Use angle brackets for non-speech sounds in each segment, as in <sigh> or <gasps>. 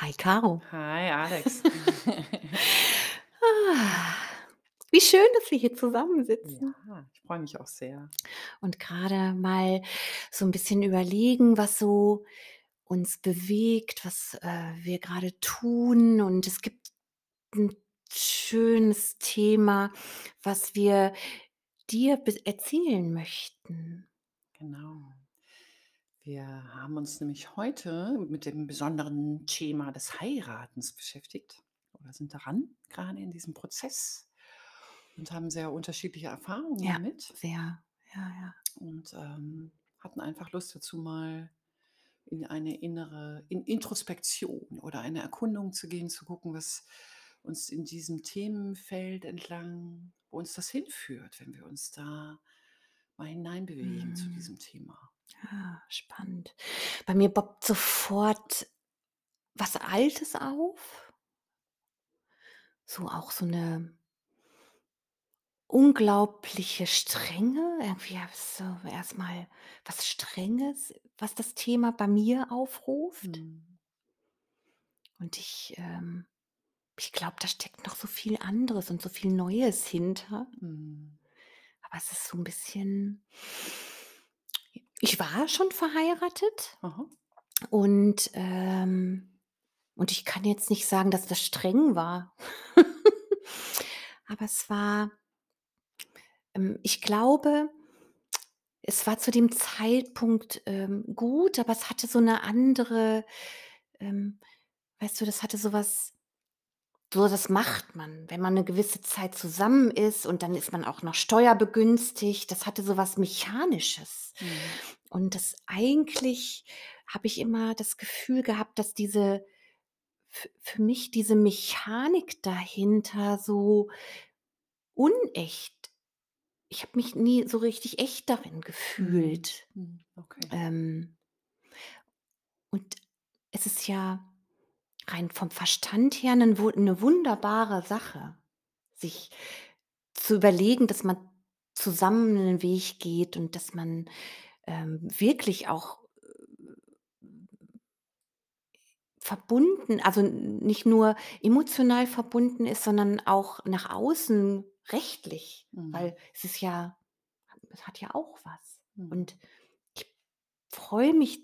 Hi Caro. Hi Alex. Ah, <laughs> <laughs> wie schön, dass wir hier zusammensitzen Ja, ich freue mich auch sehr. und gerade mal so ein bisschen überlegen, was so uns bewegt, was, äh, wir gerade tun. Und es gibt ein schönes Thema, was wir dir erzählen möchten. Genau. Wir haben uns nämlich heute mit dem besonderen Thema des Heiratens beschäftigt oder sind daran, gerade in diesem Prozess und haben sehr unterschiedliche Erfahrungen Ja, damit sehr. Ja, ja. und ähm, hatten einfach Lust dazu mal in eine innere in Introspektion oder eine Erkundung zu gehen, zu gucken, was uns in diesem Themenfeld entlang, wo uns das hinführt, wenn wir uns da mal hineinbewegen zu Mhm. diesem Thema. Ah, spannend. Bei mir poppt sofort was Altes auf, so auch so eine unglaubliche Strenge, irgendwie habe ich so erst was Strenges, was das Thema bei mir aufruft. Mhm. Und ich, ähm ich glaube, da steckt noch so viel anderes und so viel Neues hinter. Mhm. Aber es ist so ein bisschen ich war schon verheiratet Aha. und, ähm und ich kann jetzt nicht sagen, dass das streng war. Aber es war ähm, ich glaube Es war zu dem Zeitpunkt, ähm, gut, aber es hatte so 'ne andere ähm, weißt du, das hatte so was so das macht man, wenn man 'ne gewisse Zeit zusammen ist und dann ist man auch noch steuerbegünstigt. Das hatte so was Mechanisches. Mhm. Und das eigentlich habe ich immer das Gefühl gehabt, dass diese f für mich diese Mechanik dahinter so unecht ich habe mich nie so richtig echt darin Mhm. gefühlt. Mhm. Okay. Ähm Und es ist ja rein vom Verstand her 'nen wu 'ne wunderbare Sache, sich zu überlegen, dass man zusammen 'nen Weg geht und dass man, ähm, wirklich auch, äh, verbunden also, n nicht nur emotional verbunden ist, sondern auch nach außen rechtlich, Mhm. weil es ist ja es hat ja auch was. Mhm. Und ich freue mich,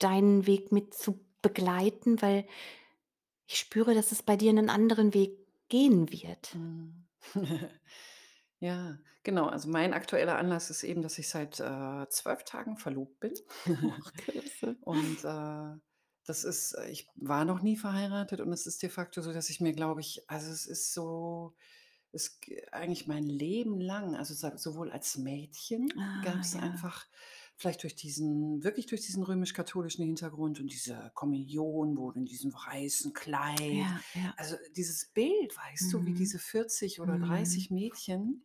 deinen Weg mit zu begleiten, weil Ich spüre, dass es bei dir 'nen anderen Weg gehen wird. Mhm. <laughs> Ja, genau. Also mein aktueller Anlass ist eben, dass ich seit, äh, 12 Tagen verlobt bin. Ach, <laughs> klasse. Und, äh, das ist äh, ich war noch nie verheiratet und es ist de facto so, dass ich mir, glaube ich also, es ist so es eigentlich mein Leben lang, also sowohl als Mädchen Ah, gab's ja. einfach vielleicht durch diesen wirklich durch diesen römisch-katholischen Hintergrund und diese Kommunion wurde in diesem weißen Kleid. Ja, ja. Also, dieses Bild, weißt du, wie Mhm. diese 40 oder Mhm. 30 Mädchen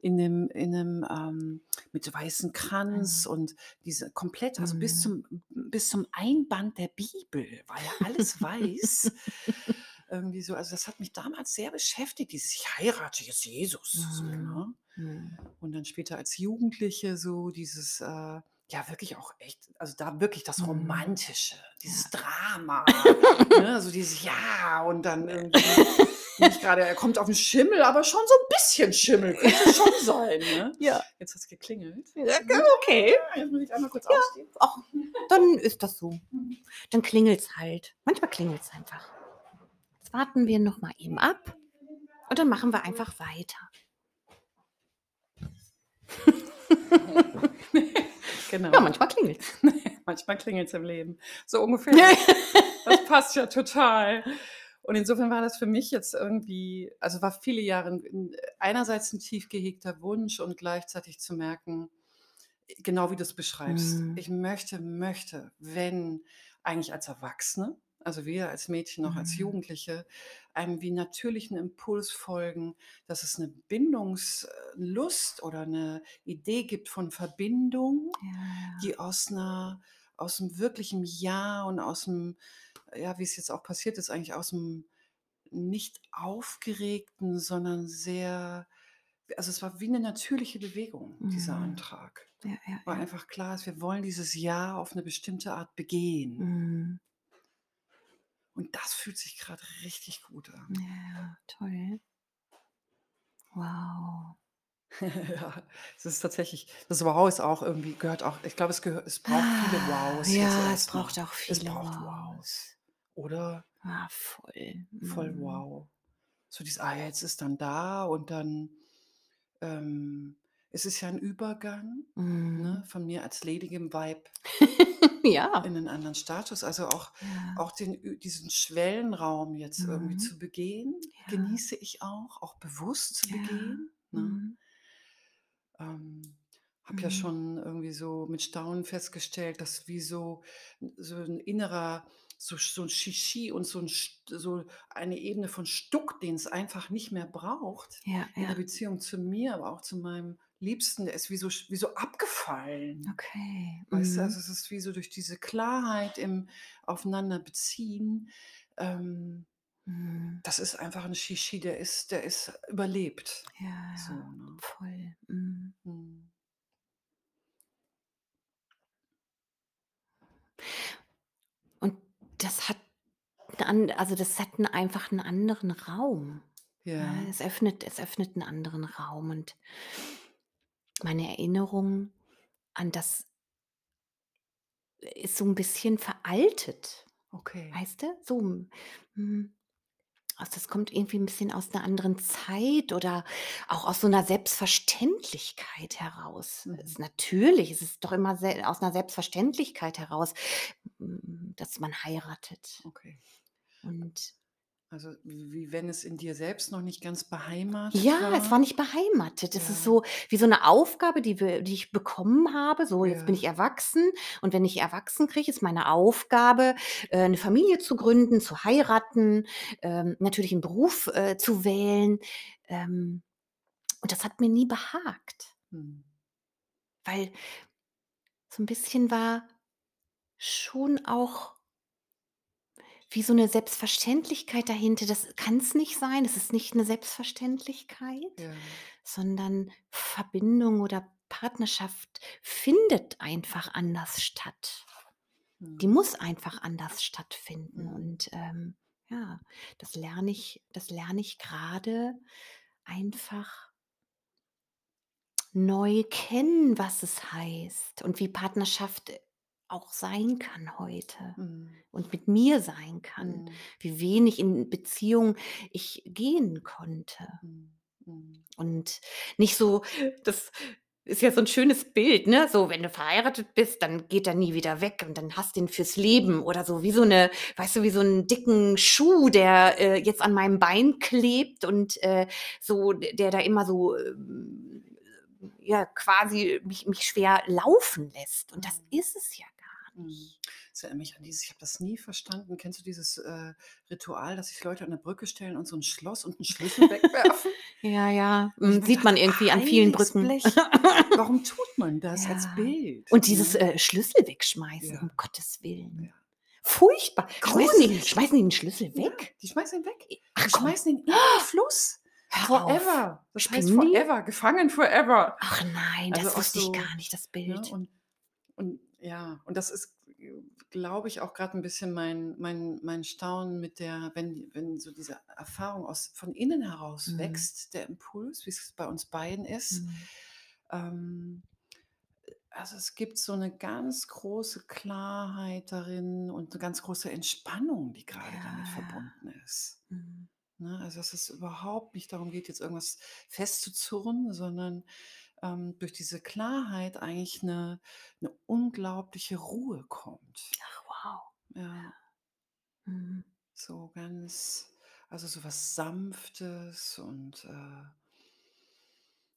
in 'nem in 'nem, ähm mit weißem Kranz Mhm. und diese komplett also bis Mhm. zum bis zum Einband der Bibel war ja alles weiß. <laughs> Irgendwie so also, das hat mich damals sehr beschäftigt, dieses: „Ich heirate jetzt Jesus“, so, Mhm. ne? Mhm. Und dann später als Jugendliche so dieses, äh ja, wirklich auch echt also, da wirklich das Mhm. Romantische, dieses Drama, ne? So dieses Ja und dann <laughs> irgendwie nicht grade er kommt auf'n Schimmel, aber schon so 'n bisschen Schimmel könnte schon sein, ne? Ja. Jetzt hat's geklingelt. Ja, Mhm. okay. Jetzt muss ich einmal kurz Ja, aufstehen. ach, dann ist das so. Dann klingelt's halt. Manchmal klingelt's einfach. Jetzt warten wir noch mal eben ab und dann machen wir einfach weiter. <laughs> Ja, Genau. manchmal klingelt's. <laughs> Manchmal klingelt's im Leben. So ungefähr. Das passt ja total. Und insofern war das für mich jetzt irgendwie also, war viele Jahre einerseits 'n tief gehegter Wunsch und gleichzeitig zu merken, genau wie du's beschreibst. Mhm. Ich möchte möchte, wenn eigentlich als Erwachsene, also weder als Mädchen noch als Mhm. Jugendliche, einem wie natürlichen Impuls folgen, dass es 'ne Bindungslust oder 'ne Idee gibt von Verbindung, Ja, die aus 'ner aus'm wirklichen Ja und aus'm ja, wie es jetzt auch passiert ist, eigentlich aus'm nicht aufgeregten, sondern sehr also, es war wie 'ne natürliche Bewegung, dieser Mhm. Antrag. Ja, ja, Weil ja. einfach klar wir wollen dieses Ja auf 'ne bestimmte Art begehen. Mhm. Und das fühlt sich gerade richtig gut an. Ja, toll. Wow. <laughs> Ja, es ist tatsächlich das Wow ist auch irgendwie gehört auch ich glaube, es gehört es braucht viele Ah, Wows jetzt ja, es braucht auch Es viele braucht Wows. Wows, oder? Ah, voll. Voll Mhm. wow. So dieses: „Ah, jetzt ist dann da“ und dann, ähm es ist ja 'n Übergang, ne, Mhm. von mir als ledigem Weib <laughs> Ja. in 'nen anderen Status. Also, auch Ja. auch den diesen Schwellenraum jetzt irgendwie Mhm. zu begehen, Ja. genieße ich auch, auch bewusst zu begehen, ne? Mhm. Ähm, habe ja Mhm. schon irgendwie so mit Staunen festgestellt, dass wie so so 'n innerer so so 'n Shishi und so 'n St so eine Ebene von Stuck, den's einfach nicht mehr braucht Ja, in der ja. Beziehung zu mir, aber auch zu meinem Liebsten, der ist wie so wie so abgefallen. Okay. Weißt du, also, Mhm. es ist wie so durch diese Klarheit im Aufeinanderbeziehen, ähm Mhm. das ist einfach 'n Shishi, der ist der ist überlebt, Ja, so, ne? voll. Mhm. Mhm. Und das hat also, das hat einfach 'n anderen Raum. Ja, Ja. es öffnet es öffnet 'n anderen Raum und meine Erinnerung an das ist so 'n bisschen veraltet, Okay. weißt du? So, hm, also, das kommt irgendwie 'n bisschen aus 'ner anderen Zeit oder auch aus so 'ner Selbstverständlichkeit heraus. Mhm. Ist natürlich, es ist doch immer aus 'ner Selbstverständlichkeit heraus, hm, dass man heiratet. Okay. Und Also, wie wenn es in dir selbst noch nicht ganz beheimatet Ja, es war war? nicht beheimatet. Es ist Ja. so wie so 'ne Aufgabe, die wir die ich bekommen habe. So, jetzt bin ich erwachsen und wenn ich erwachsen kriege, ist meine Aufgabe, äh, 'ne Familie zu gründen, zu heiraten, ähm, natürlich 'n Beruf, äh, zu wählen. Ähm, und das hat mir nie behagt. Mhm. Weil so 'n bisschen war schon auch wie so 'ne Selbstverständlichkeit dahinter. Das kann's nicht sein. Das ist nicht 'ne Selbstverständlichkeit, Ja. sondern Verbindung oder Partnerschaft findet einfach anders statt. Die Mhm. muss einfach anders stattfinden Mhm. und, ähm, ja, das lerne ich das lerne ich grade einfach neu kennen, was es heißt und wie Partnerschaft auch sein kann heute Mhm. und mit mir sein kann, Mhm. wie wenig in Beziehung ich gehen konnte. Mhm. Mhm. Und nicht so das ist ja so 'n schönes Bild, ne? So, wenn du verheiratet bist, dann geht er nie wieder weg und dann hast du ihn fürs Leben oder so wie so 'ne weißt du, wie so 'n dicken Schuh, der, äh, jetzt an meinem Bein klebt und, äh, so der da immer so, ähm, ja, quasi mich mich schwer laufen lässt. Und das Mhm. ist es ja. Nicht. Das erinnert mich an dieses ich habe das nie verstanden. Kennst du dieses, äh, Ritual, dass sich Leute an 'ne Brücke stellen und so 'n Schloss und 'n Schlüssel wegwerfen? <laughs> Ja, ja, ich hm, sieht man irgendwie an vielen „Heiliges Brücken. Warum tut man das als Ja. Bild“, Und dieses, ne? äh, Schlüssel wegschmeißen, um Ja. Gottes Willen. Ja. Furchtbar. Schmeißen die schmeißen die 'n Schlüssel Ja, weg? die schmeißen ihn weg. Ach Die schmeißen ihn in den <gasps> Fluss. Forever. Das heißt Spinnen die? forever, gefangen forever. Ach nein, Also, das wusste ich so gar nicht, das ne, Bild. und und ja, und das ist, glaube ich, auch grad 'n bisschen mein mein mein Staunen mit der wenn wenn so diese Erfahrung aus von innen heraus Mhm. wächst, der Impuls, wie's bei uns beiden ist. Mhm. Ähm, äh, also, es gibt so 'ne ganz große Klarheit darin und 'ne ganz große Entspannung, die damit Ja, ja. verbunden ist, Mhm. ne? Also, dass es überhaupt nicht darum geht, jetzt irgendwas festzuzurren, sondern, ähm, durch diese Klarheit eigentlich 'ne 'ne unglaubliche Ruhe kommt. Ach wow. Ja. Mhm. So ganz also, so was Sanftes und, äh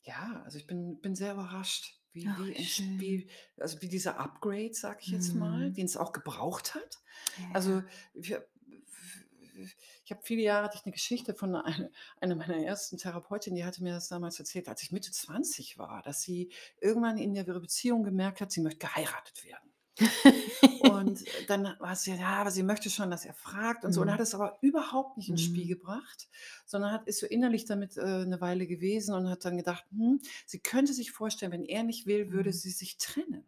ja, also, ich bin bin sehr überrascht, wie Ach, wie wie also, wie dieser Upgrade, sage ich jetzt mal, Mhm. den's auch gebraucht hat. Ja. Also, wir ich habe viele Jahre hatte ich 'ne Geschichte von einer einer meiner ersten Therapeutinnen, die hatte mir das damals erzählt, als ich Mitte 20 war, dass sie irgendwann in ihrer Beziehung gemerkt hat, sie möchte geheiratet werden. Und <laughs> dann war sie ja, aber sie möchte schon, dass er fragt und so und hat Mhm. es aber überhaupt nicht ins Spiel Mhm. gebracht, sondern hat ist so innerlich damit, äh, 'ne Weile gewesen und hat dann gedacht, hm, sie könnte sich vorstellen, wenn er nicht will, würde Mhm. sie sich trennen.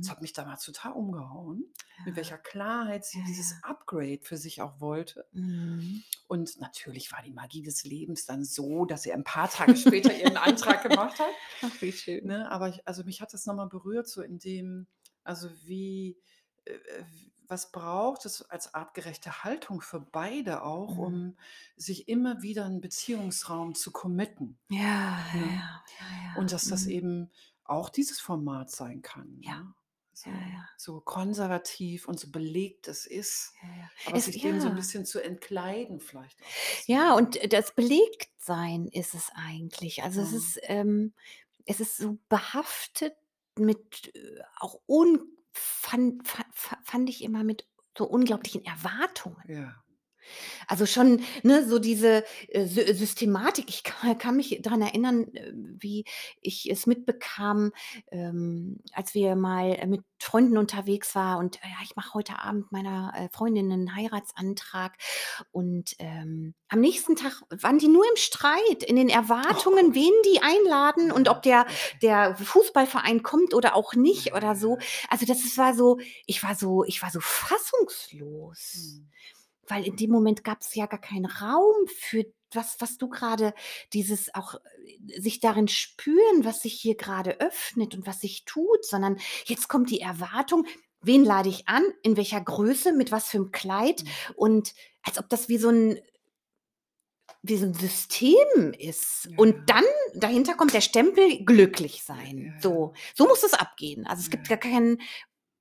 Das Mhm. hat mich damals total umgehauen, mit Ja. welcher Klarheit Ja, sie dieses ja. Upgrade für sich auch wollte. Mhm. Und natürlich war die Magie des Lebens dann so, dass sie ein paar Tage später ihren Antrag <laughs> gemacht hat. Ach, wie schön. Ne, aber ich also, mich hat das noch mal berührt, so in dem also, wie äh, äh, was braucht es als artgerechte Haltung für beide auch, Mhm. um sich immer wieder 'n Beziehungsraum zu committen, Ja, ja, ne? ja, ja, Und ja. dass das Mhm. eben auch dieses Format sein kann, Ja. ne? Ja, So ja. so konservativ und so belegt es ist, Ja, ja. aber Es sich dem so 'n ja. bisschen zu entkleiden vielleicht auch Ja, ne? und, äh, das Belegtsein ist es eigentlich. Also, es ist ähm, es ist so behaftet mit, äh, auch un fand fa fa fand ich immer mit so unglaublichen Erwartungen. Ja. Also, schon, ne, so diese, äh, Sy Systematik. Ich ka kann mich dran erinnern, äh, wie ich es mitbekam, ähm, als wir mal, äh, mit Freunden unterwegs war und: „Ja, ich mache heute Abend meiner, äh, Freundin 'nen Heiratsantrag.“ Und, ähm, am nächsten Tag waren die nur im Streit, in den Oh Erwartungen, Gott. wen die einladen und ob der der Fußballverein kommt oder auch nicht oder so. Also, das war so ich war so ich war so fassungslos, Mhm. Weil in dem Moment gab's ja gar keinen Raum für was was du grade dieses auch, äh, sich darin spüren, was sich hier grade öffnet und was sich tut, sondern jetzt kommt die Erwartung: „Wen lade ich an? In welcher Größe? Mit was für'm Kleid?“ Mhm. Und als ob das wie so 'n wie so 'n System ist. Ja, Und dann dahinter kommt der Stempel glücklich sein. ja, So so muss es abgehen. Also, es Ja, gibt gar keinen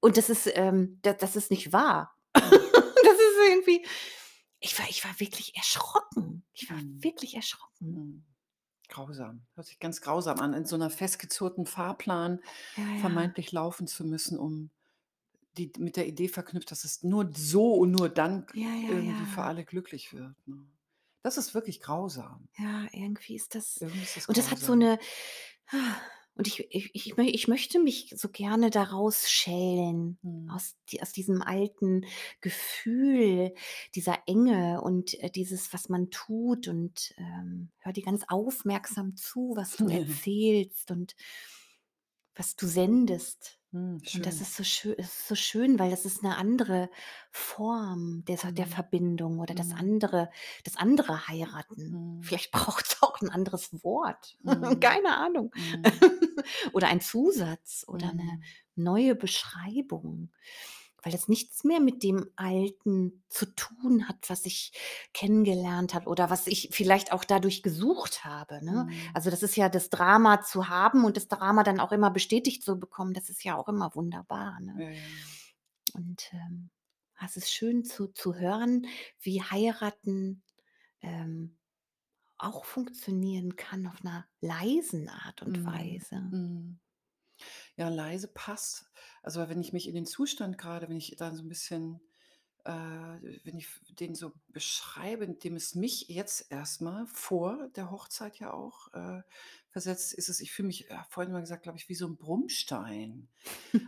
und das ist, ähm da das ist nicht wahr. Irgendwie ich war ich war wirklich erschrocken. Ich war Mhm. wirklich erschrocken. Mhm. Grausam. Hört sich ganz grausam an, in so 'ner festgezurrten Fahrplan Ja, ja. vermeintlich laufen zu müssen, um die mit der Idee verknüpft, dass es nur so und nur dann Ja, irgendwie für alle glücklich wird, ne? Das ist wirklich grausam. Ja, irgendwie ist das Irgendwie ist das und das hat so grausam. 'ne und ich ich ich ich möchte mich so gerne da rausschälen Mhm. aus die aus diesem alten Gefühl dieser Enge und, äh, dieses, was man tut und, ähm, höre dir ganz aufmerksam zu, was du <laughs> erzählst und was du sendest. Mhm, Und das schön. ist so schö es ist so schön, weil das ist 'ne andere Form der der Mhm. Verbindung oder das Mhm. andere das andere Heiraten. Mhm. Vielleicht braucht's auch 'n anderes Wort. <laughs> Mhm. Keine Ahnung. Mhm. <laughs> Oder ein Zusatz oder 'ne Mhm. neue Beschreibung, weil das nichts mehr mit dem Alten zu tun hat, was ich kennengelernt habe oder was ich vielleicht auch dadurch gesucht habe, ne? Mhm. Also, das ist ja das Drama zu haben und das Drama dann auch immer bestätigt zu bekommen, das ist ja auch immer wunderbar, ne? Ja. Und, ähm, es ist schön zu zu hören, wie Heiraten, ähm, auch funktionieren kann auf 'ner leisen Art und Mhm. Weise. Ja, leise passt. Also, wenn ich mich in den Zustand grade wenn ich da so 'n bisschen äh, wenn ich den so beschreibe, dem es mich jetzt erst mal vor der Hochzeit ja auch, äh, versetzt, ist es ich fühle mich, ja, vorhin mal gesagt, glaube ich, wie so 'n Brummstein.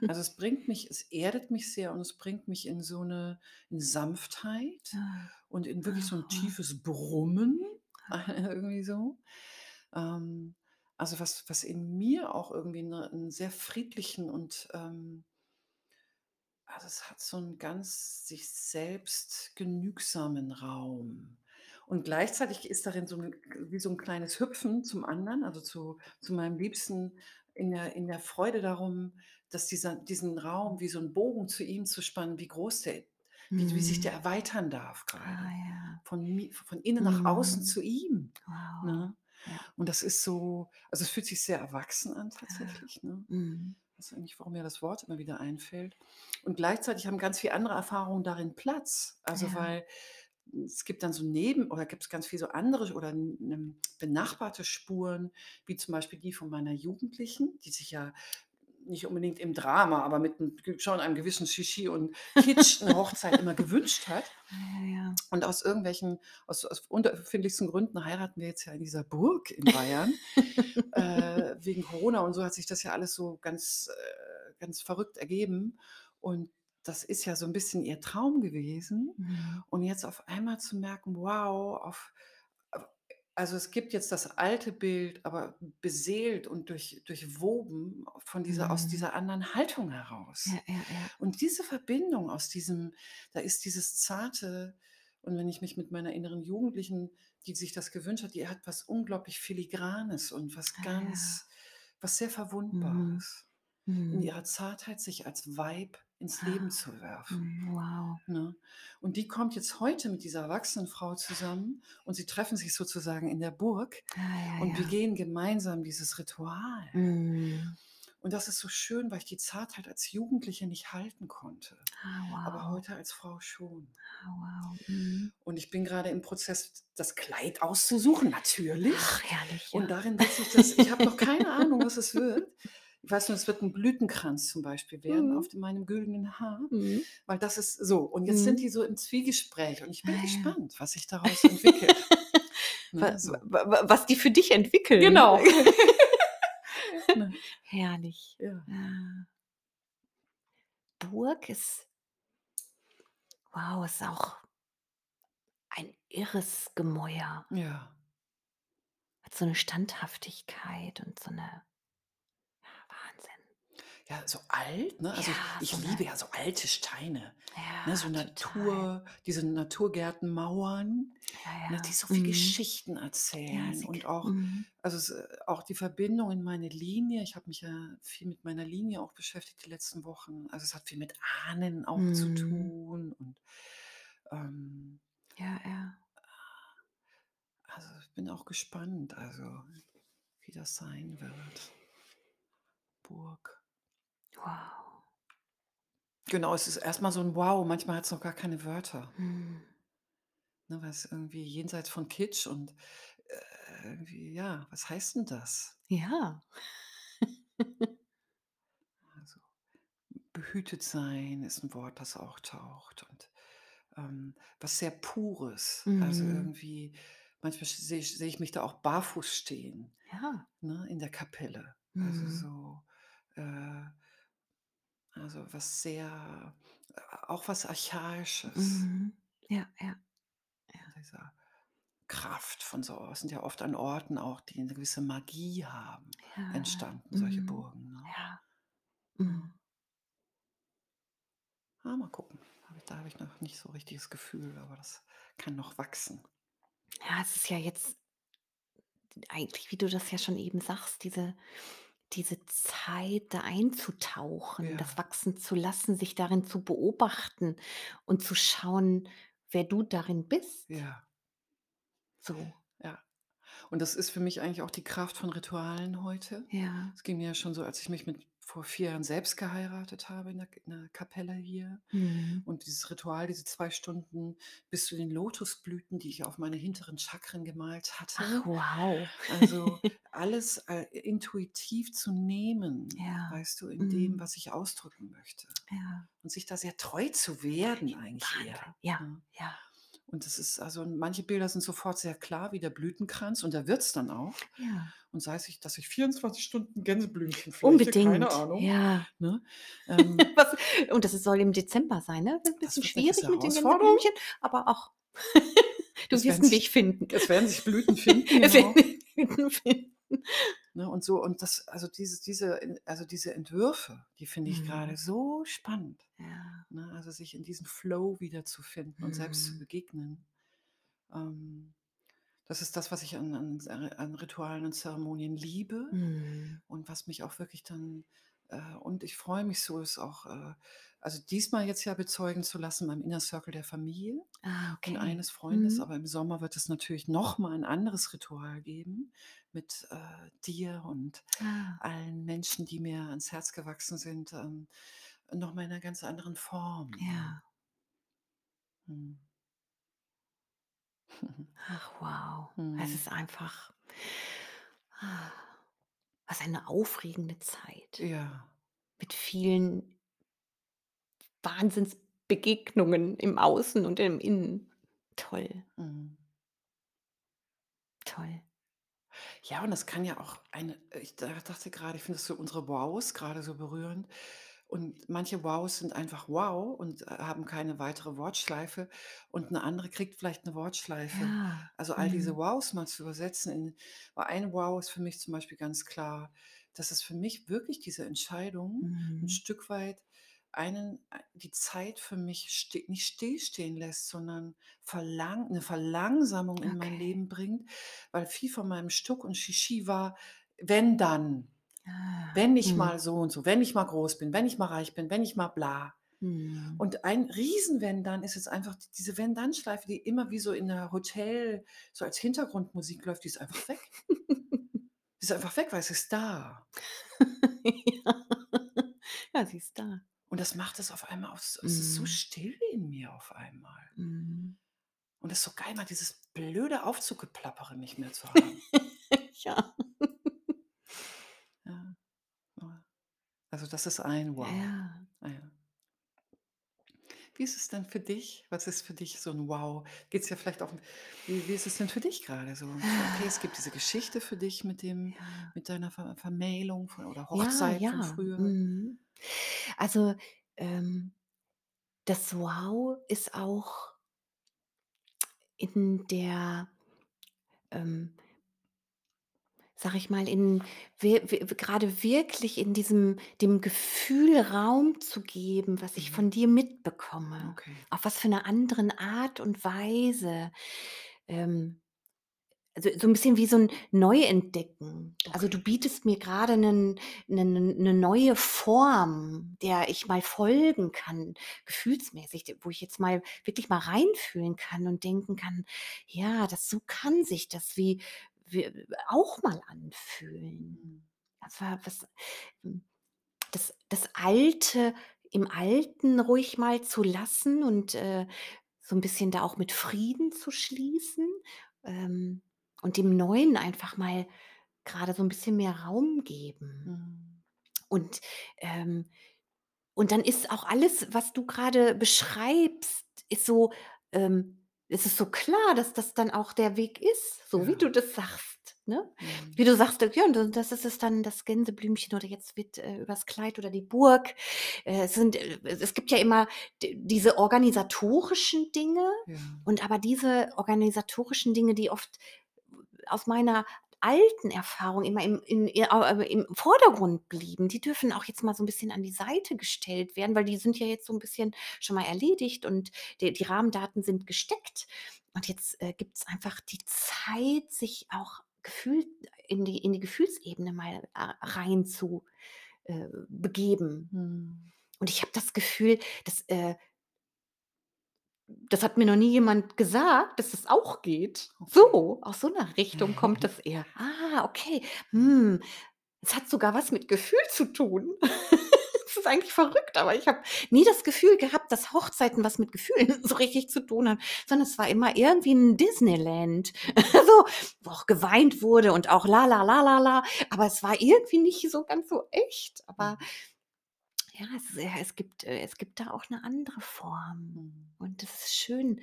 Also, es bringt mich es erdet mich sehr und es bringt mich in so 'ne in Sanftheit Ah. und in wirklich so 'n Aha. tiefes Brummen, <laughs> irgendwie so. Ähm, also, was was in mir auch irgendwie 'ne 'n sehr friedlichen und, ähm also, es hat so 'n ganz sich selbst genügsamen Raum. Und gleichzeitig ist darin so 'n wie so 'n kleines Hüpfen zum anderen, also, zu zu meinem Liebsten in der in der Freude darum, dass dieser diesen Raum wie so 'n Bogen zu ihm zu spannen, wie groß der wie wie sich der Mhm. erweitern darf Ah, grade. ja. Von von innen nach außen Mhm. zu ihm, Wow. ne? Und das ist so also, es fühlt sich sehr erwachsen an Ja. tatsächlich, ne? Mhm. Weiß auch nicht, warum mir das Wort immer wieder einfällt. Und gleichzeitig haben ganz viel andere Erfahrungen darin Platz. Also, Ja. weil es gibt dann so neben oder gibt's ganz viel so andere oder 'n 'nem benachbarte Spuren, wie zum Beispiel die von meiner Jugendlichen, die sich ja nicht unbedingt im Drama, aber mit g schon einem gewissen Shishi und Kitsch 'ne Hochzeit immer gewünscht hat. <laughs> Ja, ja. Und aus irgendwelchen aus aus unterschiedlichsten Gründen heiraten wir jetzt ja in dieser Burg in Bayern. <laughs> Äh, wegen Corona und so hat sich das ja alles so ganz äh, ganz verrückt ergeben. Und das ist ja so 'n bisschen ihr Traum gewesen. Mhm. Und jetzt auf einmal zu merken: „Wow, auf“ Also, es gibt jetzt das alte Bild, aber beseelt und durch durchwoben von dieser aus Mhm. dieser anderen Haltung heraus. Ja, ja, ja. Und diese Verbindung aus diesem da ist dieses Zarte und wenn ich mich mit meiner inneren Jugendlichen, die sich das gewünscht hat, die hat was unglaublich Filigranes und was Ah, ganz was sehr Mhm. Verwundbares. In Mhm. ihrer Zartheit sich als Weib ins Leben zu werfen, Mhm. Wow. ne? Und die kommt jetzt heute mit dieser erwachsenen Frau zusammen und sie treffen sich sozusagen in der Burg Ah, ja, und ja. begehen gemeinsam dieses Ritual. Mhm. Und das ist so schön, weil ich die Zartheit als Jugendliche nicht halten konnte, aber wow. heute als Frau schon. Ah, wow. Mhm. Und ich bin grade im Prozess, das Kleid auszusuchen, natürlich. Ach, herrlich, Und ja. darin wird sich das ich habe noch keine Ahnung, was es wird. <laughs> Ich weiß nur, es wird 'n Blütenkranz zum Beispiel werden Mhm. auf meinem güldenen Haar, Mhm. weil das ist so, und jetzt sind Mhm. die so im Zwiegespräch und ich Ah, bin ja. gespannt, was sich daraus <laughs> entwickelt, ne, so. wa wa was die für dich entwickeln. Genau. <laughs> Ne? Herrlich. Ja. Ja. Burg ist wow, ist auch ein irres Gemäuer. Ja. Hat so 'ne Standhaftigkeit und so 'ne Wahnsinn. Ja, so alt, ne? Also, Ja, ich so 'ne liebe ja so alte Steine, ne, so Ja, total. Natur diese Naturgärtenmauern, Ja, ne, die ja. so viel Mhm. Geschichten Ja, erzählen sie und auch mhm. also, es äh, auch die Verbindung in meine Linie. Ich habe mich ja viel mit meiner Linie auch beschäftigt die letzten Wochen. Also, es hat viel mit Ahnen auch zu Mhm. tun und, ähm Ja, ja. also, ich bin auch gespannt, also, wie das sein wird. Burg. Wow. Genau, es ist erst mal so 'n Wow. Manchmal hat's noch gar keine Wörter. Mhm. Ne, weil's irgendwie jenseits von Kitsch und, äh, irgendwie ja, was heißt 'n das? Ja. <laughs> Also, behütet sein ist 'n Wort, das auch taucht und, ähm, was sehr Pures. Also, Mhm. irgendwie manchmal sehe ich sehe ich mich da auch barfuß stehen, Ja. ne, in der Kapelle. Also, Mhm. so, äh also, was sehr äh, auch was Archaisches. Mhm. Ja, ja. Ja. Dieser Kraft von so es sind ja oft an Orten auch, die 'ne gewisse Magie haben, Ja. entstanden, solche Mhm. Burgen, ne? Ja. Mhm. Ah, mal gucken. Da habe ich noch nicht so richtiges Gefühl, aber das kann noch wachsen. Ja, es ist ja jetzt eigentlich, wie du das ja schon eben sagst, diese diese Zeit, da einzutauchen, das Ja. wachsen zu lassen, sich darin zu beobachten und zu schauen, wer du darin bist. Ja. So. Ja. Und das ist für mich eigentlich auch die Kraft von Ritualen heute. Ja. Es ging mir ja schon so, als ich mich mit vor 4 Jahren selbst geheiratet habe in der in der Kapelle hier. Mhm. Und dieses Ritual, diese 2 Stunden bis zu den Lotusblüten, die ich auf meine hinteren Chakren gemalt Ach, hatte. wow. Also, <laughs> alles, äh, intuitiv zu nehmen, Ja. weißt du, in dem, Mhm. was ich ausdrücken möchte. Ja. Und sich da sehr treu zu werden eigentlich eher, Ja, ne? ja. Und das ist also manche Bilder sind sofort sehr klar wie der Blütenkranz und der wird's dann auch. Ja. Und sei es dass ich 24 Stunden Gänseblümchen flechte, keine Unbedingt, Ahnung, ja. ne? <laughs> Ähm Was und das soll im Dezember sein, ne? Wird 'n Das bisschen schwierig mit den. Gänseblümchen, aber ach, <laughs> du Es wirst werden 'n sich Weg finden. es werden sich Blüten <laughs> finden, Es genau. werden sich Blüten finden. Ne, und so und das also, dieses diese en also, diese Entwürfe, die finde ich Mhm. so spannend, Ja. ne? Also, sich in diesen Flow wiederzufinden und selbst zu Mhm. begegnen. Ähm, das ist das, was ich an an an Ritualen und Zeremonien liebe Mhm. und was mich auch wirklich dann äh, und ich freue mich so, es auch, äh also, diesmal jetzt ja bezeugen zu lassen beim Inner Circle der Familie Ah, und okay. eines Freundes, Mhm. aber im Sommer wird es natürlich noch mal ein anderes Ritual geben mit, äh, dir und Ah. allen Menschen, die mir ans Herz gewachsen sind, ähm, noch mal in 'ner ganz anderen Form? Ja. Mhm. Ach, wow. Es Mhm. ist einfach was eine aufregende Zeit Ja. mit vielen Wahnsinnsbegegnungen im Außen und im Innen. Toll. Mhm. Toll. Ja, und das kann ja auch eine ich da dachte grade, ich finde das so unsere Wows grade so berührend Und manche Wows sind einfach wow und, äh, haben keine weitere Wortschleife und 'ne andere kriegt vielleicht 'ne Wortschleife. Ja. Also, all diese Mhm. Wows mal zu übersetzen in weil ein Wow ist für mich zum Beispiel ganz klar, dass es für mich wirklich diese Entscheidung Mhm. Stück weit einen ei die Zeit für mich ste nicht stillstehen lässt, sondern verlang 'ne Verlangsamung in mein Okay. Leben bringt, weil viel von meinem Stuck und Shishi war: „Wenn, dann. Ah. Wenn ich Mhm. mal so und so, wenn ich mal groß bin, wenn ich mal reich bin, wenn ich mal bla.“ Mhm. Und ein riesen Wenn, dann ist jetzt einfach diese Wenn-Dann-Schleife, die immer wie so in 'ner Hotel so als Hintergrundmusik läuft, die ist einfach weg. <laughs> Die ist einfach weg, weil es ist da. Ja. Ja, sie ist da. Und das macht es auf einmal s es ist so Mhm. still in mir auf einmal. Mhm. Und das ist so geil, mal dieses blöde Aufzuggeplappere nicht mehr zu haben. <laughs> Ja. Ja. Ja. Also, das ist ein Wow. Ja. Ah ja. Wie ist es denn für dich? Was ist für dich so 'n Wow? Geht's dir vielleicht auch wie wie ist es denn für dich grade so? Okay, es gibt diese Geschichte für dich mit dem Ja. mit deiner Ver Vermählung von oder Ja, Hochzeit von ja. früher. Mhm. Also, ähm, das Wow ist auch in der ähm sage ich mal, in wir wir grade wirklich in diesem dem Gefühl Raum zu geben, was ich Mhm. von dir mitbekomme, Okay. auf was für 'ner anderen Art und Weise. Ähm, also, so 'n bisschen wie so 'n Neuentdecken. Also, du Okay. bietest mir grade 'nen 'nen 'nen 'ne neue Form, der ich mal folgen kann, gefühlsmäßig, wo ich jetzt mal wirklich mal reinfühlen kann und denken kann: „Ja, das so kann sich das wie auch mal anfühlen.“ Mhm. Das war was hm, das das Alte im Alten ruhig mal zu lassen und, äh, so 'n bisschen da auch mit Frieden zu schließen, ähm, und dem Neuen einfach mal grade so 'n bisschen mehr Raum geben. Mhm. Und, ähm und dann ist auch alles, was du grade beschreibst, ist so ähm, es ist so klar, dass das dann auch der Weg ist, so wie Ja. du das sagst, ne? Mhm. Wie du sagst, ja, und das ist es dann das Gänseblümchen oder jetzt wird, äh, übers Kleid oder die Burg äh, es sind äh, es gibt ja immer diese organisatorischen Dinge Ja. und aber diese organisatorischen Dinge, die oft aus meiner alten Erfahrung immer im äh, im Vordergrund blieben, die dürfen auch jetzt mal so 'n bisschen an die Seite gestellt werden, weil die sind ja jetzt so 'n bisschen schon mal erledigt und de die Rahmendaten sind gesteckt. Und jetzt, äh, gibt's einfach die Zeit, sich auch gefühlt in die in die Gefühlsebene mal, äh, rein zu, äh, begeben. Mhm. Und ich habe das Gefühl, dass, äh das hat mir noch nie jemand gesagt, dass das auch geht. So, aus so 'ner Richtung kommt das eher. Ah, okay. Hm, es hat sogar was mit Gefühl zu tun. <laughs> Das ist eigentlich verrückt, aber ich habe nie das Gefühl gehabt, dass Hochzeiten was mit Gefühlen <laughs> so richtig zu tun haben, sondern es war immer irgendwie 'n Disneyland, Mhm. <laughs> so, wo auch geweint wurde und auch la la la la la, aber es war irgendwie nicht so ganz so echt. Aber Mhm. Ja, es äh, es gibt äh, es gibt da auch 'ne andere Form. Mhm. Und das ist schön,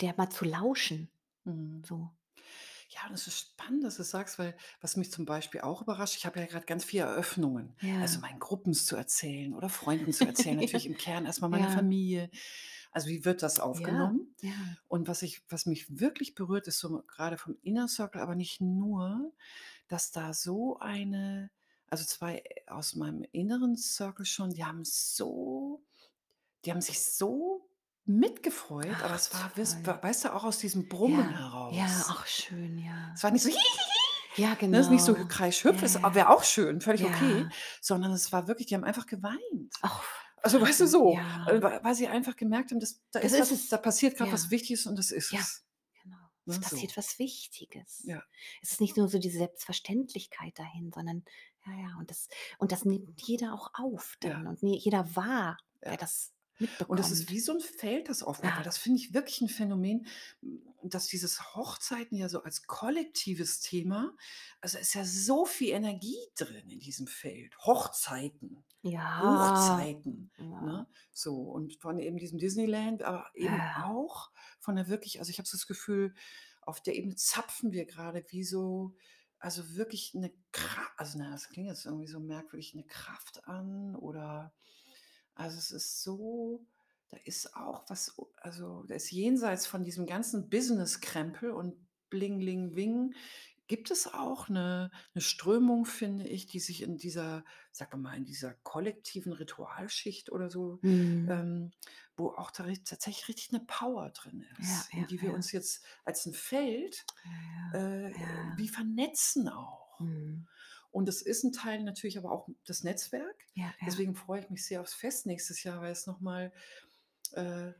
der mal zu lauschen, Mhm. so. Ja, das ist spannend, dass du's sagst, weil was mich zum Beispiel auch überrascht, ich habe ja grad ganz viele Eröffnungen, also, Ja. meinen Gruppens zu erzählen oder Freunden zu erzählen, natürlich im Kern erst mal meiner Ja. Familie. Also, wie wird das aufgenommen? ja. Und was ich was mich wirklich berührt, ist so grade vom Inner Circle, aber nicht nur, dass da so eine also, 2 aus meinem inneren Circle schon, die haben so die haben sich so mitgefreut, aber Ach es war toll. weißt du, auch aus diesem Brummen Ja, ja, heraus. ach schön, Es ja. war nicht so: <laughs> Ja, Ne, ist nicht so genau. Kreisch-Hüpf, Ja, ja. wäre auch schön, völlig okay, Ja. sondern es war wirklich die haben einfach geweint. Ach, Also, weißt du, so, äh, ja. weil sie einfach gemerkt haben, dass da Das ist was da es. passiert grad was Ja. Wichtiges und das ist Ja, es. genau. Es Ne, passiert was Wichtiges. Ja. Es ist nicht nur so diese Selbstverständlichkeit dahin, sondern ja, ja, und das und das nimmt jeder auch auf Ja. dann und ne jeder wahr, der Ja. das Und das ist mitbekommt. wie so 'n Feld, das weil Ja. das finde ich wirklich 'n Phänomen, dass dieses Hochzeiten ja so als kollektives Thema also, ist ja so viel Energie drin in diesem Feld. Hochzeiten, Ja. Hochzeiten, Ja. ne? So, und von eben diesem Disneyland, aber eben Ja. auch von der wirklich also, ich habe so das Gefühl, auf der Ebene zapfen wir grade wie so also, wirklich 'ne Kra also, na das klingt jetzt irgendwie so merkwürdig, 'ne Kraft an oder Also, es ist so da ist auch was also, da ist jenseits von diesem ganzen Business-Krempel und Bling-Ling-Wing gibt es auch 'ne 'ne Strömung, finde ich, die sich in dieser sagen wir mal, in dieser kollektiven Ritualschicht oder so, Mhm. ähm, wo auch da ri tatsächlich richtig 'ne Power drin Ja, ist, in ja, die wir ja. uns jetzt als 'n Feld, Ja, äh, ja. wie vernetzen auch. Mhm. Und das ist 'n Teil natürlich aber auch das Netzwerk. Ja, ja. Deswegen freue ich mich sehr aufs Fest nächstes Jahr, weil es noch mal, äh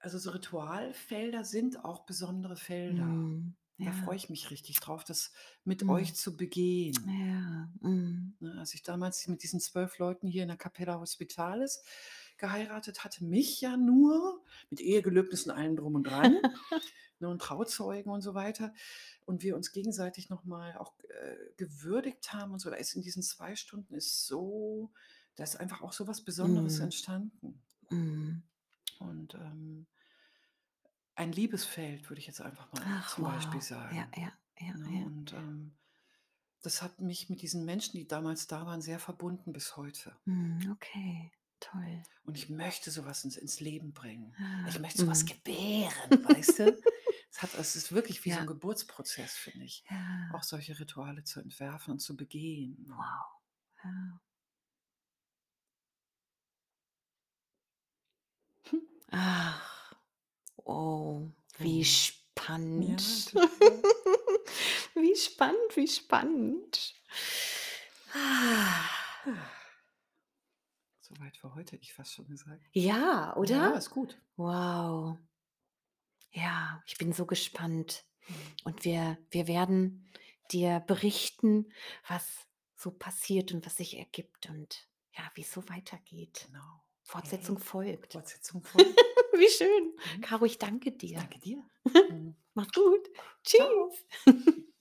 also, so Ritualfelder sind auch besondere Felder. Mhm. Da freue Ja. ich mich richtig drauf, das mit Mhm. euch zu begehen. Ja, mhm. Ne, als ich damals mit diesen 12 Leuten hier in der Capella Hospitalis geheiratet hatte, mich ja nur mit Ehegelübnis und allem drum und dran, <laughs> ne, und Trauzeugen und so weiter und wir uns gegenseitig noch mal auch, äh, gewürdigt haben und so, da ist in diesen 2 Stunden ist so da ist einfach auch so was Besonderes Mhm. entstanden. Mhm. Und, ähm ein Liebesfeld, würde ich jetzt einfach mal Ach, zum Beispiel wow. Ja, sagen, ja, ja, ne? ja. Und, ähm, das hat mich mit diesen Menschen, die damals da waren, sehr verbunden bis heute. Mhm, okay, toll. Und ich möchte so was ins ins Leben bringen. Ich Ah, möchte so was mhm. gebären, weißt du? <laughs> Es hat es ist wirklich wie so 'n Ja. Geburtsprozess, finde ich, auch Ja. solche Rituale zu entwerfen und zu begehen, ne? Wow, ja. Hm. Ach, oh, wie. Ja, spannend. <laughs> total. Wie spannend, wie spannend. So weit für heute, hätte ich fast schon gesagt. Ja, Ja, oder? ist gut. Wow. Ja, ich bin so gespannt. Mhm. Und wir wir werden dir berichten, was so passiert und was sich ergibt und, ja, wie's so weitergeht. Genau. Fortsetzung folgt. Fortsetzung folgt. <laughs> Wie schön. Mhm. Caro, ich danke dir. danke dir. <laughs> Mhm. Mach's gut. Tschüss. <laughs>